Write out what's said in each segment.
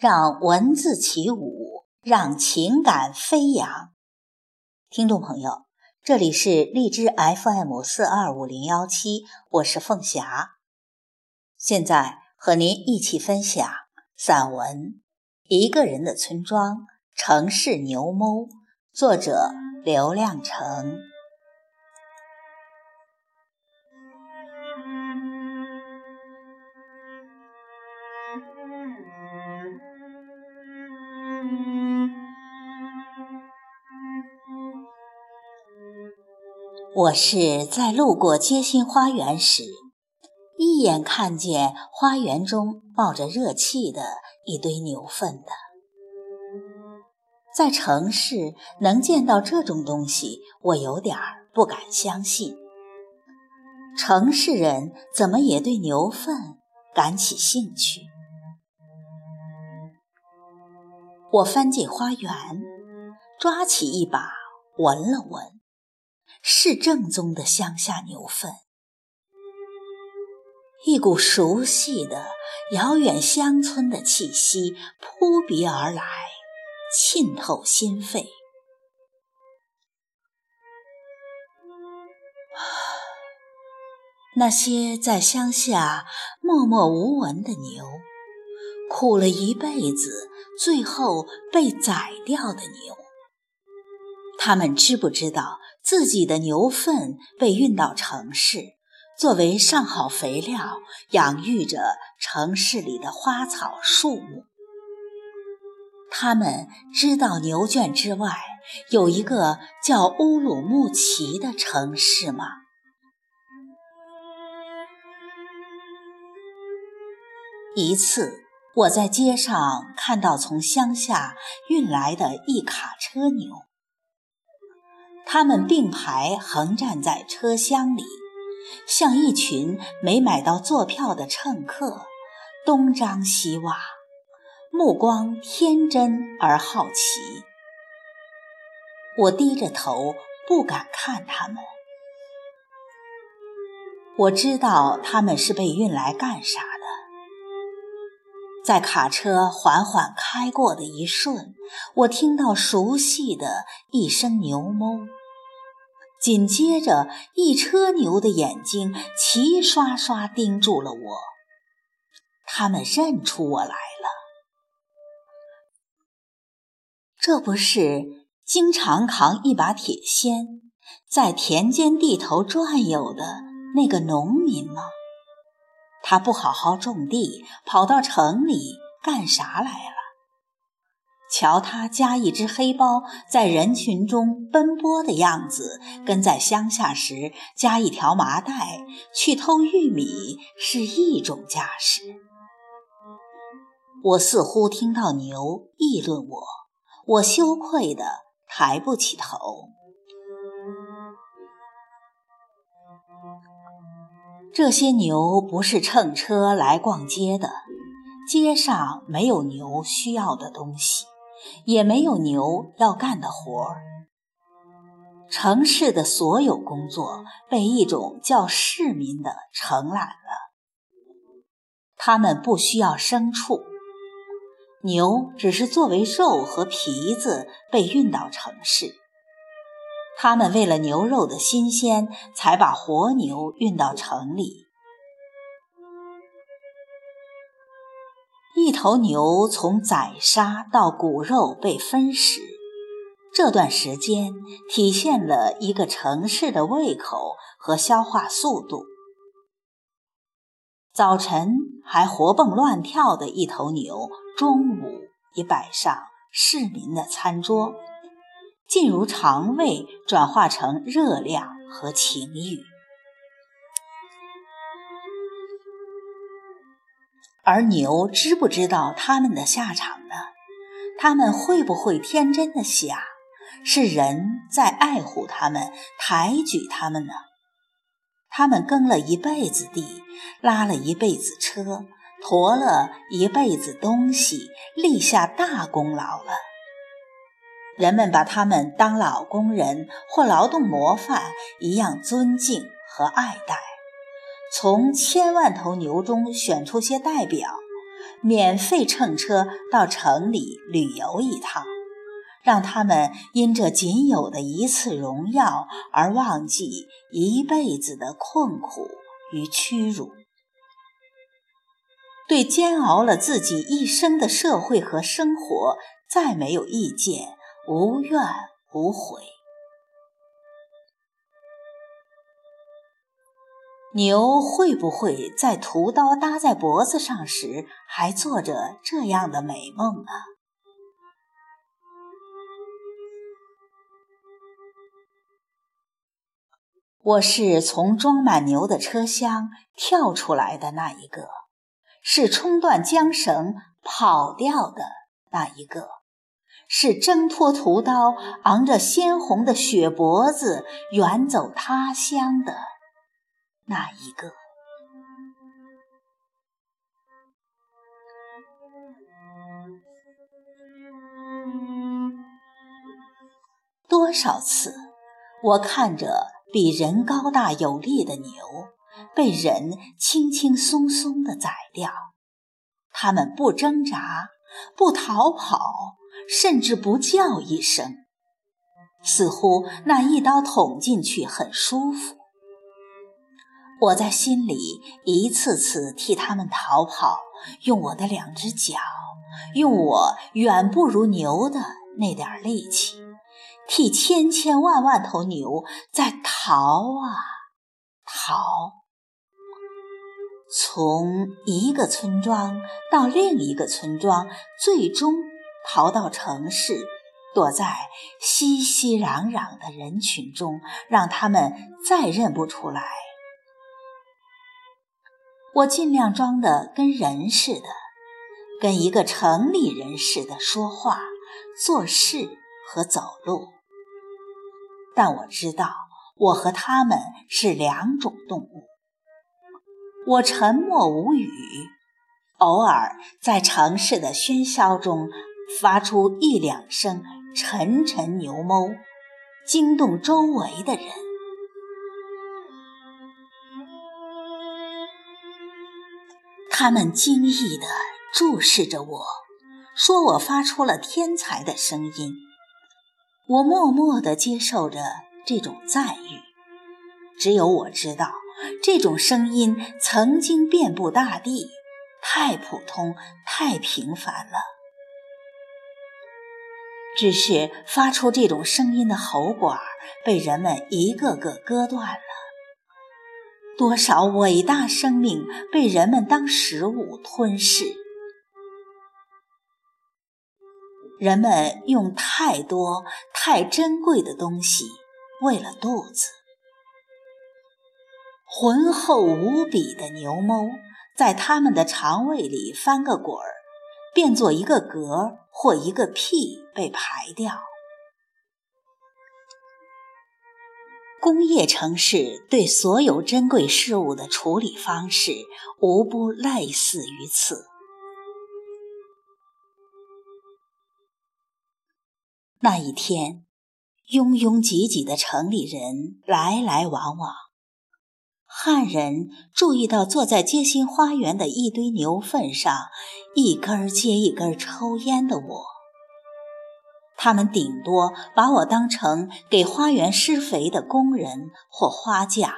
让文字起舞，让情感飞扬。听众朋友，这里是荔枝 FM 四二五零幺七，我是凤霞，现在和您一起分享散文《一个人的村庄：城市牛哞》，作者刘亮程。我是在路过街心花园时，一眼看见花园中冒着热气的一堆牛粪的。在城市能见到这种东西，我有点儿不敢相信。城市人怎么也对牛粪感起兴趣？我翻进花园，抓起一把闻了闻。是正宗的乡下牛粪，一股熟悉的遥远乡村的气息扑鼻而来，沁透心肺。那些在乡下默默无闻的牛，苦了一辈子，最后被宰掉的牛，他们知不知道？自己的牛粪被运到城市，作为上好肥料，养育着城市里的花草树木。他们知道牛圈之外有一个叫乌鲁木齐的城市吗？一次，我在街上看到从乡下运来的一卡车牛。他们并排横站在车厢里，像一群没买到坐票的乘客，东张西望，目光天真而好奇。我低着头，不敢看他们。我知道他们是被运来干啥的。在卡车缓缓开过的一瞬，我听到熟悉的一声牛哞。紧接着，一车牛的眼睛齐刷刷盯住了我，他们认出我来了。这不是经常扛一把铁锨在田间地头转悠的那个农民吗？他不好好种地，跑到城里干啥来？瞧他夹一只黑包在人群中奔波的样子，跟在乡下时夹一条麻袋去偷玉米是一种架势。我似乎听到牛议论我，我羞愧的抬不起头。这些牛不是乘车来逛街的，街上没有牛需要的东西。也没有牛要干的活儿。城市的所有工作被一种叫市民的承揽了。他们不需要牲畜，牛只是作为肉和皮子被运到城市。他们为了牛肉的新鲜，才把活牛运到城里。一头牛从宰杀到骨肉被分食，这段时间体现了一个城市的胃口和消化速度。早晨还活蹦乱跳的一头牛，中午已摆上市民的餐桌，进入肠胃，转化成热量和情欲。而牛知不知道他们的下场呢？他们会不会天真的想，是人在爱护他们、抬举他们呢？他们耕了一辈子地，拉了一辈子车，驮了一辈子东西，立下大功劳了。人们把他们当老工人或劳动模范一样尊敬和爱戴。从千万头牛中选出些代表，免费乘车到城里旅游一趟，让他们因这仅有的一次荣耀而忘记一辈子的困苦与屈辱，对煎熬了自己一生的社会和生活再没有意见，无怨无悔。牛会不会在屠刀搭在脖子上时，还做着这样的美梦呢？我是从装满牛的车厢跳出来的那一个，是冲断缰绳跑掉的那一个，是挣脱屠刀，昂着鲜红的血脖子远走他乡的。那一个？多少次，我看着比人高大有力的牛被人轻轻松松的宰掉，他们不挣扎，不逃跑，甚至不叫一声，似乎那一刀捅进去很舒服。我在心里一次次替他们逃跑，用我的两只脚，用我远不如牛的那点力气，替千千万万头牛在逃啊逃，从一个村庄到另一个村庄，最终逃到城市，躲在熙熙攘攘的人群中，让他们再认不出来。我尽量装的跟人似的，跟一个城里人似的说话、做事和走路。但我知道，我和他们是两种动物。我沉默无语，偶尔在城市的喧嚣中发出一两声沉沉牛哞，惊动周围的人。他们惊异地注视着我，说我发出了天才的声音。我默默地接受着这种赞誉。只有我知道，这种声音曾经遍布大地，太普通，太平凡了。只是发出这种声音的喉管被人们一个个割断了。多少伟大生命被人们当食物吞噬？人们用太多太珍贵的东西喂了肚子，浑厚无比的牛哞在他们的肠胃里翻个滚儿，变作一个嗝或一个屁被排掉。工业城市对所有珍贵事物的处理方式，无不类似于此。那一天，拥拥挤挤的城里人来来往往，汉人注意到坐在街心花园的一堆牛粪上，一根接一根抽烟的我。他们顶多把我当成给花园施肥的工人或花匠。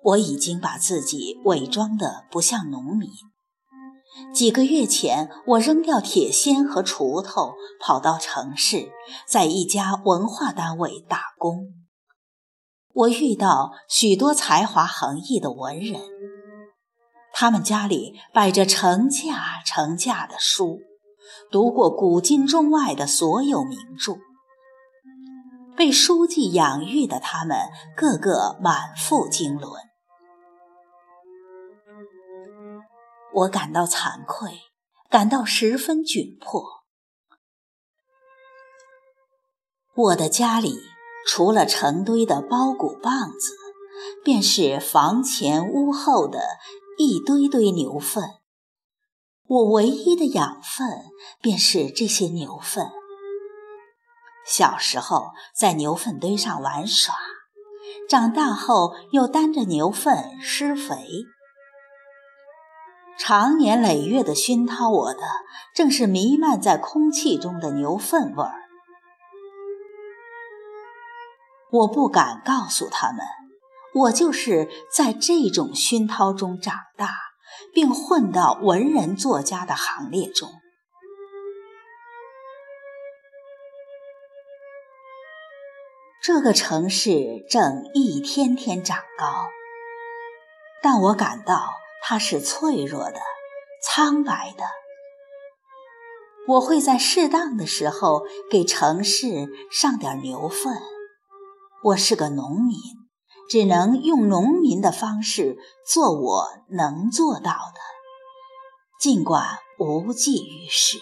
我已经把自己伪装得不像农民。几个月前，我扔掉铁锨和锄头，跑到城市，在一家文化单位打工。我遇到许多才华横溢的文人，他们家里摆着成架成架的书。读过古今中外的所有名著，被书记养育的他们，个个满腹经纶。我感到惭愧，感到十分窘迫。我的家里除了成堆的包谷棒子，便是房前屋后的一堆堆牛粪。我唯一的养分便是这些牛粪。小时候在牛粪堆上玩耍，长大后又担着牛粪施肥。长年累月的熏陶我的，正是弥漫在空气中的牛粪味儿。我不敢告诉他们，我就是在这种熏陶中长大，并混到文人作家的行列中。这个城市正一天天长高，但我感到它是脆弱的、苍白的。我会在适当的时候给城市上点牛粪。我是个农民，只能用农民的方式做我能做到的，尽管无济于事。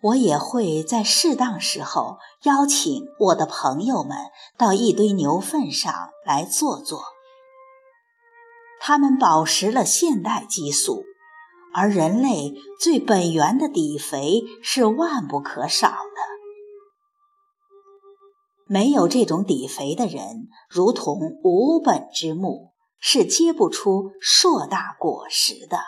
我也会在适当时候邀请我的朋友们到一堆牛粪上来坐坐。他们保持了现代激素，而人类最本源的底肥是万不可少的。没有这种底肥的人，如同无本之木，是结不出硕大果实的。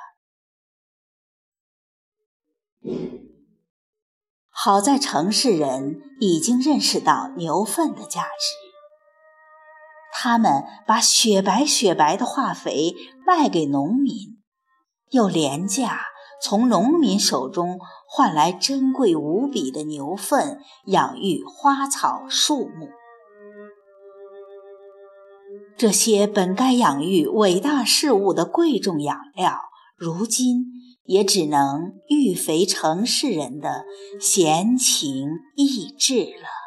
好在城市人已经认识到牛粪的价值，他们把雪白雪白的化肥卖给农民，又廉价从农民手中换来珍贵无比的牛粪，养育花草树木。这些本该养育伟大事物的贵重养料，如今。也只能育肥城市人的闲情逸致了。